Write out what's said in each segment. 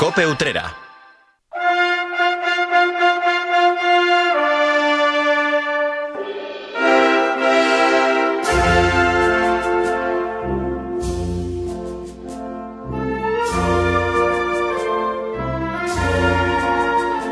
Cope Utrera.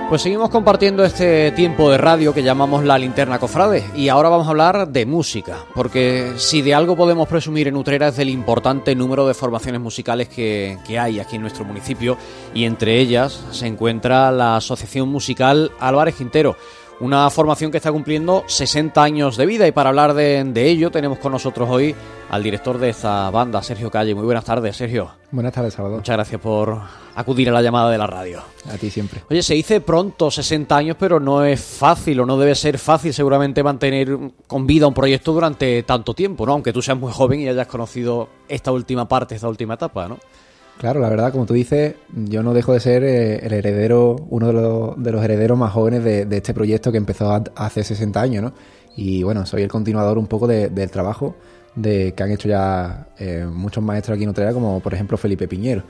Pues seguimos compartiendo este tiempo de radio que llamamos la linterna cofrade y ahora vamos a hablar de música, porque si de algo podemos presumir en Utrera es del importante número de formaciones musicales que, que hay aquí en nuestro municipio y entre ellas se encuentra la Asociación Musical Álvarez Quintero una formación que está cumpliendo 60 años de vida y para hablar de, ello tenemos con nosotros hoy al director de esta banda, Sergio Calle. Muy buenas tardes, Sergio. Buenas tardes, Salvador. Muchas gracias por acudir a la llamada de la radio. A ti siempre. Oye, se dice pronto 60 años, pero no es fácil o no debe ser fácil seguramente mantener con vida un proyecto durante tanto tiempo, ¿no? Aunque tú seas muy joven y hayas conocido esta última parte, esta última etapa, ¿no? Claro, la verdad, como tú dices, yo no dejo de ser eh, el heredero, uno de los, herederos más jóvenes de, este proyecto que empezó hace 60 años, ¿no? Y bueno, soy el continuador un poco del trabajo de que han hecho ya eh, muchos maestros aquí en Utrera, como por ejemplo Felipe Piñero.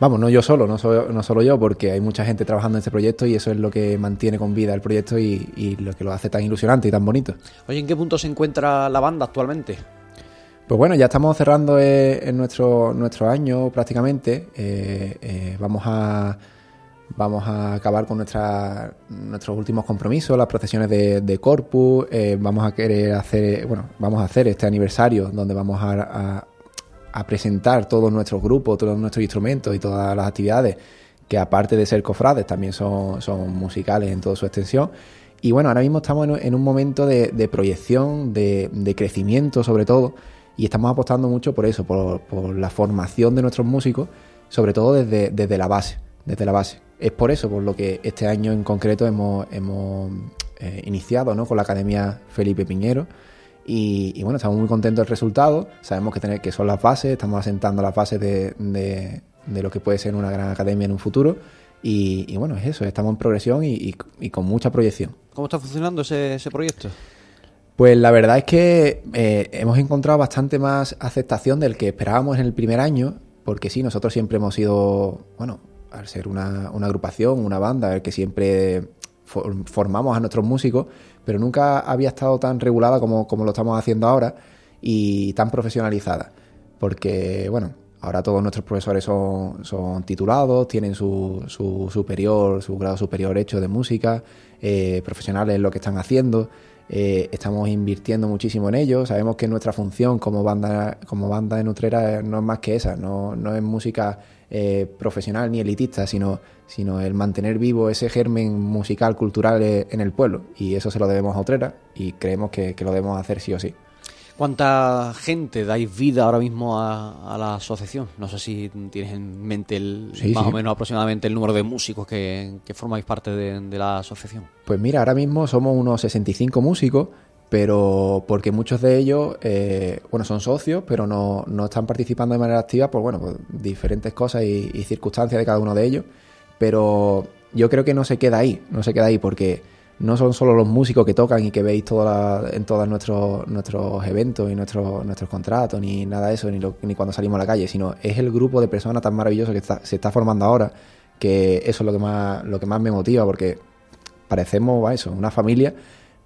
Vamos, no yo solo, no, no solo yo, porque hay mucha gente trabajando en este proyecto y eso es lo que mantiene con vida el proyecto y, y lo que lo hace tan ilusionante y tan bonito. Oye, ¿en qué punto se encuentra la banda actualmente? Pues bueno, ya estamos cerrando eh, nuestro, año prácticamente. Eh, eh, vamos a vamos a acabar con nuestros últimos compromisos, las procesiones de, Corpus. vamos a querer hacer, bueno, vamos a hacer este aniversario donde vamos a, presentar todos nuestros grupos, todos nuestros instrumentos y todas las actividades que aparte de ser cofrades también son, musicales en toda su extensión. Y bueno, ahora mismo estamos en, un momento de, proyección, de crecimiento sobre todo y estamos apostando mucho por eso, por, la formación de nuestros músicos, sobre todo desde, desde, la base, desde la base. Es por eso por lo que este año en concreto hemos, hemos eh, iniciado ¿no? con la Academia Felipe Piñero. Y, bueno, estamos muy contentos del resultado. Sabemos que, tener, que son las bases, estamos asentando las bases de, de, lo que puede ser una gran academia en un futuro. Y, bueno, es eso, estamos en progresión y, y, con mucha proyección. ¿Cómo está funcionando ese proyecto? Pues la verdad es que eh, hemos encontrado bastante más aceptación del que esperábamos en el primer año, porque sí, nosotros siempre hemos sido, bueno, al ser una, agrupación, una banda, el que siempre formamos a nuestros músicos, pero nunca había estado tan regulada como, como lo estamos haciendo ahora y tan profesionalizada. Porque, bueno, ahora todos nuestros profesores son, son titulados, tienen su, su superior, su grado superior hecho de música, eh, profesionales en lo que están haciendo. Eh, estamos invirtiendo muchísimo en ello. Sabemos que nuestra función como banda, como banda de Nutrera no es más que esa, no, no es música eh, profesional ni elitista, sino, sino el mantener vivo ese germen musical, cultural eh, en el pueblo. Y eso se lo debemos a Utrera y creemos que lo debemos hacer sí o sí. ¿Cuánta gente dais vida ahora mismo a, la asociación? No sé si tienes en mente el, más o menos aproximadamente el número de músicos que, formáis parte de, la asociación. Pues mira, ahora mismo somos unos 65 músicos, pero porque muchos de ellos, eh, bueno, son socios, pero no, están participando de manera activa por, bueno, por diferentes cosas y, y circunstancias de cada uno de ellos. Pero yo creo que no se queda ahí, no se queda ahí porque no son solo los músicos que tocan y que veis toda en todos nuestros, nuestros eventos y nuestros, nuestros contratos, ni nada de eso, ni, ni cuando salimos a la calle, sino es el grupo de personas tan maravilloso que se está formando ahora, que eso es lo que más, lo que más me motiva, porque parecemos eso, una familia,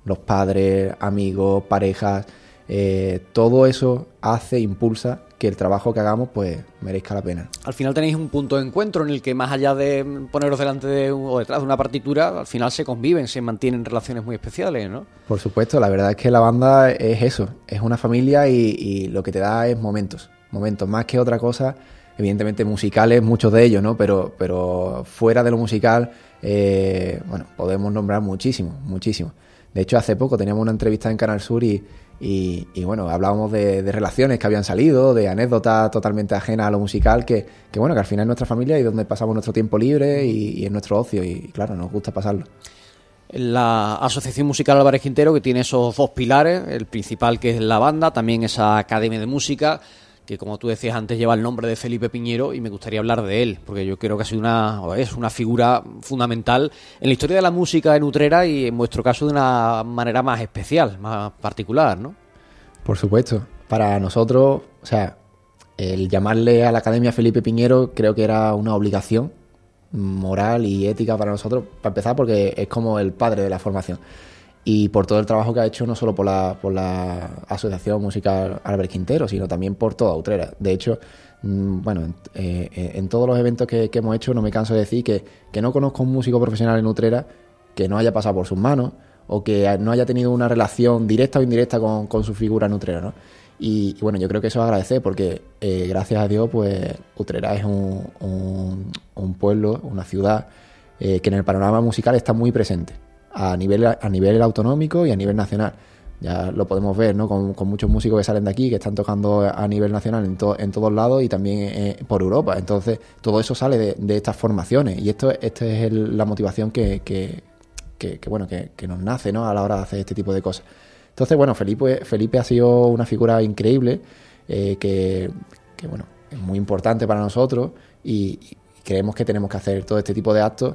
los padres, amigos, parejas, eh, todo eso hace, impulsa que el trabajo que hagamos pues merezca la pena. Al final tenéis un punto de encuentro en el que más allá de poneros delante de o detrás de una partitura, al final se conviven, se mantienen relaciones muy especiales, ¿no? Por supuesto, la verdad es que la banda es eso, es una familia y, lo que te da es momentos, momentos más que otra cosa, evidentemente musicales, muchos de ellos, ¿no? Pero, pero fuera de lo musical, eh, bueno, podemos nombrar muchísimo, muchísimo. De hecho, hace poco teníamos una entrevista en Canal Sur y y, bueno, hablábamos de, relaciones que habían salido, de anécdotas totalmente ajenas a lo musical, que, bueno, que al final es nuestra familia y donde pasamos nuestro tiempo libre y, en nuestro ocio, y claro, nos gusta pasarlo. La Asociación Musical Álvarez Quintero, que tiene esos dos pilares, el principal que es la banda, también esa academia de música, que como tú decías antes lleva el nombre de Felipe Piñero y me gustaría hablar de él, porque yo creo que ha sido una, es una figura fundamental en la historia de la música en Utrera y en vuestro caso de una manera más especial, más particular, ¿no? Por supuesto. Para nosotros, o sea, el llamarle a la Academia Felipe Piñero creo que era una obligación, moral y ética para nosotros, para empezar, porque es como el padre de la formación. Y por todo el trabajo que ha hecho, no solo por la, por la Asociación Musical Albert Quintero, sino también por toda Utrera. De hecho, mm, bueno, en, eh, en, todos los eventos que, hemos hecho, no me canso de decir que, que no conozco un músico profesional en Utrera que no haya pasado por sus manos o que no haya tenido una relación directa o indirecta con, con su figura en Utrera, ¿no? Y, bueno, yo creo que eso es agradecer porque eh, gracias a Dios, pues Utrera es un, un, pueblo, una ciudad eh, que en el panorama musical está muy presente a nivel, a nivel autonómico y a nivel nacional. Ya lo podemos ver, ¿no? Con, muchos músicos que salen de aquí, que están tocando a nivel nacional en, en todos lados y también eh, por Europa. Entonces, todo eso sale de, estas formaciones y esto, esta es la motivación que, que, que, bueno, que, nos nace, ¿no? A la hora de hacer este tipo de cosas. Entonces, bueno, Felipe, Felipe ha sido una figura increíble, eh, que, bueno, es muy importante para nosotros y, creemos que tenemos que hacer todo este tipo de actos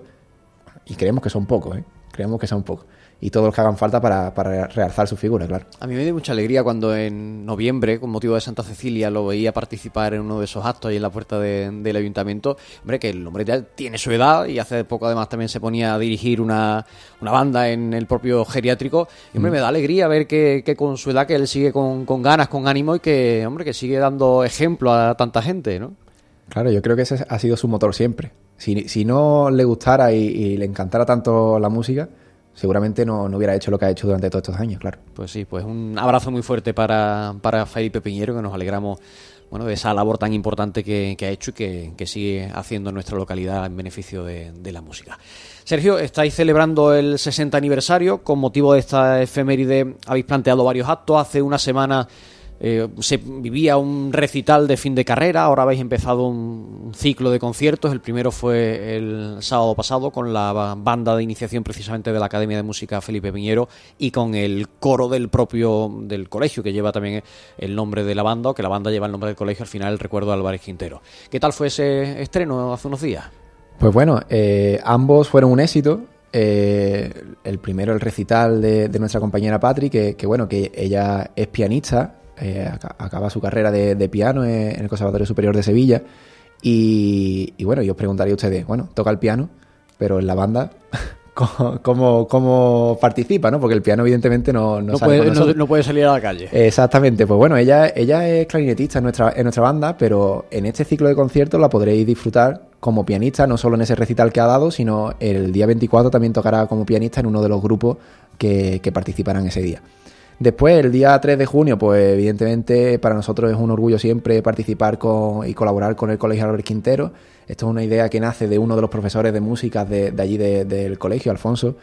y creemos que son pocos, ¿eh? Creemos que son pocos y todos los que hagan falta para, para realzar su figura, claro. A mí me dio mucha alegría cuando en noviembre, con motivo de Santa Cecilia, lo veía participar en uno de esos actos ahí en la puerta del ayuntamiento. Hombre, que el hombre ya tiene su edad y hace poco además también se ponía a dirigir una, banda en el propio geriátrico. Y hombre, mm. me da alegría ver que, con su edad que él sigue con, ganas, con ánimo y que, hombre, que sigue dando ejemplo a tanta gente, ¿no? Claro, yo creo que ese ha sido su motor siempre. Si, si no le gustara y le encantara tanto la música, seguramente no, hubiera hecho lo que ha hecho durante todos estos años, claro. Pues sí, pues un abrazo muy fuerte para, para Felipe Piñero, que nos alegramos bueno, de esa labor tan importante que, ha hecho y que, sigue haciendo en nuestra localidad en beneficio de, de, la música. Sergio, estáis celebrando el 60 aniversario. Con motivo de esta efeméride habéis planteado varios actos. Hace una semana eh, se vivía un recital de fin de carrera, ahora habéis empezado un, ciclo de conciertos, el primero fue el sábado pasado con la banda de iniciación precisamente de la Academia de Música Felipe Piñero y con el coro del propio del colegio que lleva también el nombre de la banda, o que la banda lleva el nombre del colegio, al final el recuerdo de Álvarez Quintero. ¿Qué tal fue ese estreno hace unos días? Pues bueno, eh, ambos fueron un éxito. Eh, el primero, el recital de, nuestra compañera Patri, que, bueno, que ella es pianista, eh, acaba su carrera de, piano en el Conservatorio Superior de Sevilla. Y, bueno, yo os preguntaría a ustedes, bueno, toca el piano, pero en la banda, ¿cómo, cómo, participa? ¿no? Porque el piano evidentemente no, no, puede, salir a la calle. Exactamente, pues bueno, ella, ella es clarinetista en nuestra, en nuestra banda, pero en este ciclo de conciertos la podréis disfrutar como pianista, no solo en ese recital que ha dado, sino el día 24 también tocará como pianista en uno de los grupos que, que participarán ese día. Después, el día 3 de junio, pues evidentemente para nosotros es un orgullo siempre participar con, y colaborar con el Colegio Albert Quintero. Esto es una idea que nace de uno de los profesores de música de, allí del colegio, Alfonso.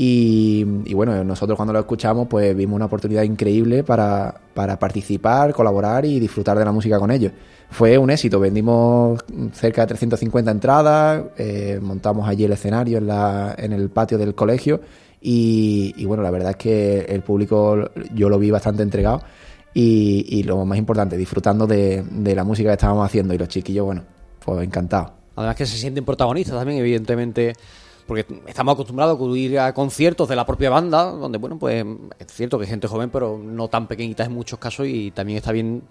Y, bueno, nosotros cuando lo escuchamos, pues vimos una oportunidad increíble para, participar, colaborar y disfrutar de la música con ellos. Fue un éxito, vendimos cerca de 350 entradas, eh, montamos allí el escenario en, la, en el patio del colegio y, bueno, la verdad es que el público yo lo vi bastante entregado y, lo más importante, disfrutando de, la música que estábamos haciendo y los chiquillos, bueno, pues encantados. Además que se sienten protagonistas también, evidentemente, porque estamos acostumbrados a acudir a conciertos de la propia banda, donde, bueno, pues es cierto que hay gente joven, pero no tan pequeñita en muchos casos y también está bien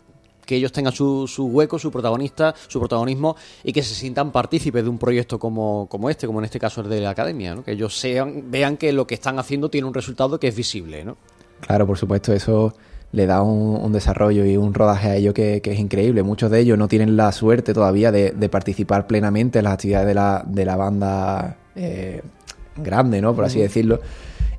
que ellos tengan su, su hueco, su protagonista, su protagonismo y que se sientan partícipes de un proyecto como, como este, como en este caso el de la academia, ¿no? que ellos sean, vean que lo que están haciendo tiene un resultado que es visible. ¿no? Claro, por supuesto, eso le da un, desarrollo y un rodaje a ellos que, es increíble. Muchos de ellos no tienen la suerte todavía de, participar plenamente en las actividades de la, de la banda eh, grande, ¿no? por así decirlo.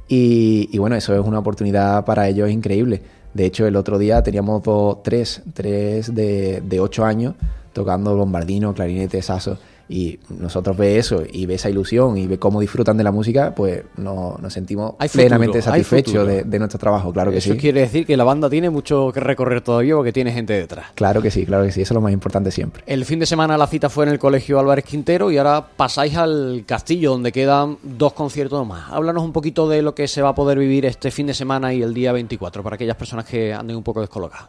Y, y, bueno, eso es una oportunidad para ellos increíble. De hecho, el otro día teníamos dos, tres, tres de, de ocho años tocando bombardino, clarinete, saso y nosotros ve eso y ve esa ilusión y ve cómo disfrutan de la música, pues nos, sentimos plenamente satisfechos de, nuestro trabajo, claro que sí. Eso quiere decir que la banda tiene mucho que recorrer todavía porque tiene gente detrás. Claro que sí, claro que sí, eso es lo más importante siempre. El fin de semana la cita fue en el Colegio Álvarez Quintero y ahora pasáis al Castillo donde quedan dos conciertos más. Háblanos un poquito de lo que se va a poder vivir este fin de semana y el día 24 para aquellas personas que anden un poco descolocadas.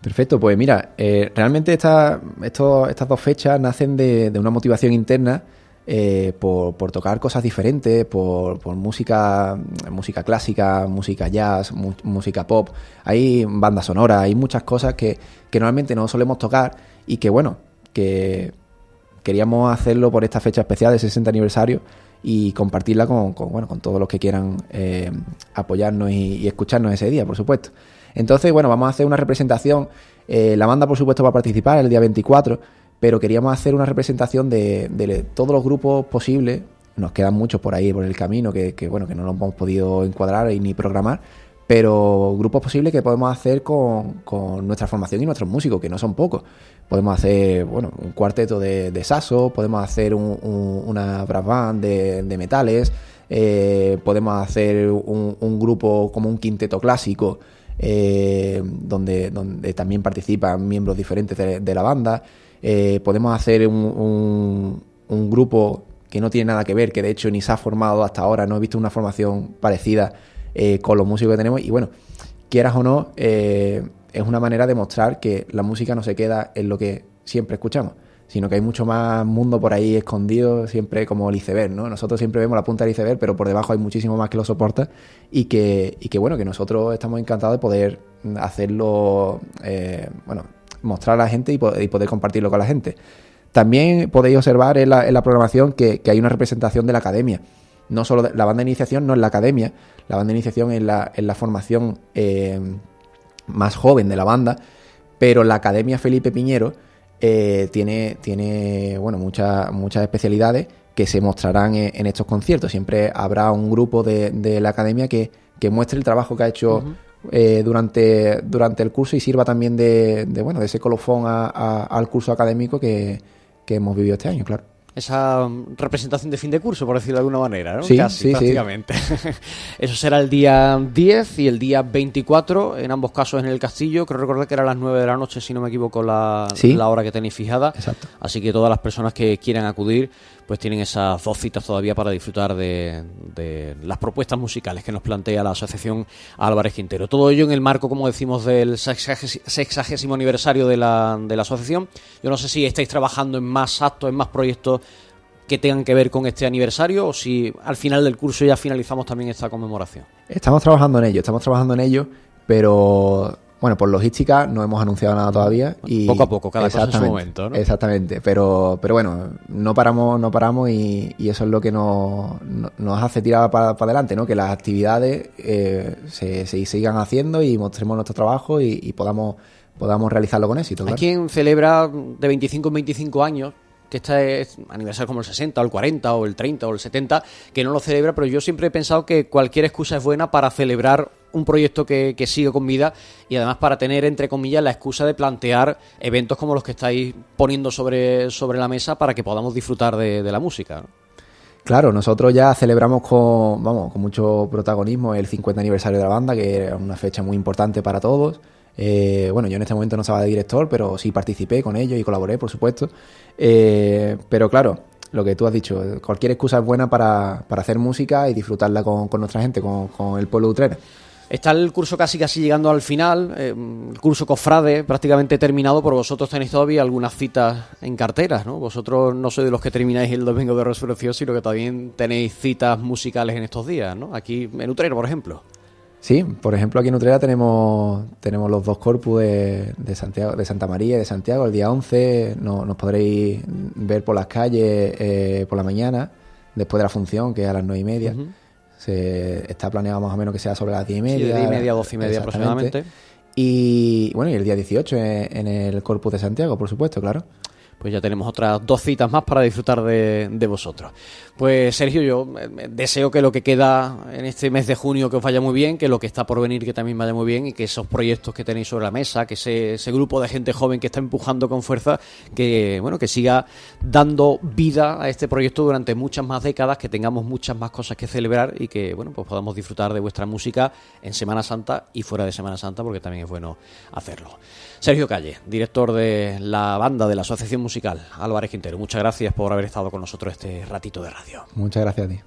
Perfecto, pues mira, eh, realmente esta, estas dos fechas nacen de, una motivación interna eh, por, tocar cosas diferentes, por, música, música clásica, música jazz, música pop. Hay bandas sonoras, hay muchas cosas que, que normalmente no solemos tocar y que, bueno, que queríamos hacerlo por esta fecha especial de 60 aniversario y compartirla con, bueno, con todos los que quieran eh, apoyarnos y, escucharnos ese día, por supuesto. Entonces, bueno, vamos a hacer una representación. Eh, la banda, por supuesto, va a participar el día 24, pero queríamos hacer una representación de, todos los grupos posibles. Nos quedan muchos por ahí, por el camino, que, bueno, que no los hemos podido encuadrar y ni programar, pero grupos posibles que podemos hacer con, nuestra formación y nuestros músicos, que no son pocos. Podemos hacer, bueno, un cuarteto de, de saso, podemos hacer una brass band de, metales, eh, podemos hacer un, grupo como un quinteto clásico, eh, donde, donde también participan miembros diferentes de, la banda. Eh, podemos hacer un, un grupo que no tiene nada que ver, que de hecho ni se ha formado hasta ahora, no he visto una formación parecida eh, con los músicos que tenemos. Y bueno, quieras o no, es una manera de mostrar que la música no se queda en lo que siempre escuchamos, sino que hay mucho más mundo por ahí escondido, siempre como el iceberg, ¿no? Nosotros siempre vemos la punta del iceberg, pero por debajo hay muchísimo más que lo soporta y que, y que bueno, que nosotros estamos encantados de poder hacerlo, eh, bueno, mostrar a la gente y poder, compartirlo con la gente. También podéis observar en la, programación que, hay una representación de la academia no solo la banda de iniciación no es la academia, la banda de iniciación es la, la formación eh, más joven de la banda, pero la Academia Felipe Piñero eh, tiene, tiene bueno, muchas, muchas especialidades que se mostrarán en, estos conciertos. Siempre habrá un grupo de, la academia que, muestre el trabajo que ha hecho eh, durante, durante el curso y sirva también de, bueno, de ese colofón al curso académico que hemos vivido este año, claro esa representación de fin de curso, por decirlo de alguna manera, ¿no? Sí, Casi, prácticamente. Eso será el día 10 y el día 24, en ambos casos en el castillo. Creo recordar que era a las 9 de la noche, si no me equivoco, la, la hora que tenéis fijada. Exacto. Así que todas las personas que quieran acudir, pues tienen esas dos citas todavía para disfrutar de, las propuestas musicales que nos plantea la Asociación Álvarez Quintero. Todo ello en el marco, como decimos, del sexagésimo aniversario de la, de la asociación. Yo no sé si estáis trabajando en más actos, en más proyectos que tengan que ver con este aniversario o si al final del curso ya finalizamos también esta conmemoración. Estamos trabajando en ello, estamos trabajando en ello, pero bueno, por logística no hemos anunciado nada todavía. Y poco a poco, cada cosa en su momento, ¿no? Exactamente, pero, pero bueno, no paramos, no paramos y, eso es lo que nos, nos hace tirar para, adelante, ¿no? Que las actividades eh, se, sigan haciendo y mostremos nuestro trabajo y, podamos, podamos realizarlo con éxito. Hay quien celebra de 25 en 25 años que este es aniversario como el 60 o el 40 o el 30 o el 70, que no lo celebra, pero yo siempre he pensado que cualquier excusa es buena para celebrar un proyecto que, sigue con vida y además para tener, entre comillas, la excusa de plantear eventos como los que estáis poniendo sobre, sobre la mesa para que podamos disfrutar de, la música. Claro, nosotros ya celebramos con, vamos, con mucho protagonismo el 50 aniversario de la banda, que es una fecha muy importante para todos. Eh, bueno, yo en este momento no estaba de director, pero sí participé con ellos y colaboré, por supuesto. Eh, pero claro, lo que tú has dicho, cualquier excusa es buena para, hacer música y disfrutarla con, nuestra gente, con, el pueblo de Está el curso casi casi llegando al final, eh, el curso Cofrade prácticamente terminado, pero vosotros tenéis todavía algunas citas en carteras, ¿no? Vosotros no sois de los que termináis el domingo de resurrección, sino que también tenéis citas musicales en estos días, ¿no? Aquí en Utrera, por ejemplo. Sí, por ejemplo, aquí en Utrera tenemos, tenemos los dos corpus de, Santiago, de Santa María y de Santiago. El día 11 no, nos podréis ver por las calles eh, por la mañana, después de la función, que es a las nueve y media. Se, está planeado más o menos que sea sobre las diez y media. Sí, diez y media, doce y media aproximadamente. Y bueno, y el día 18 en el Corpus de Santiago, por supuesto, claro pues ya tenemos otras dos citas más para disfrutar de, vosotros. Pues Sergio, yo eh, deseo que lo que queda en este mes de junio que os vaya muy bien, que lo que está por venir que también vaya muy bien y que esos proyectos que tenéis sobre la mesa, que ese, grupo de gente joven que está empujando con fuerza, que bueno, que siga dando vida a este proyecto durante muchas más décadas, que tengamos muchas más cosas que celebrar y que bueno, pues podamos disfrutar de vuestra música en Semana Santa y fuera de Semana Santa, porque también es bueno hacerlo. Sergio Calle, director de la banda de la Asociación Álvarez Quintero. Muchas gracias por haber estado con nosotros este ratito de radio. Muchas gracias a ti.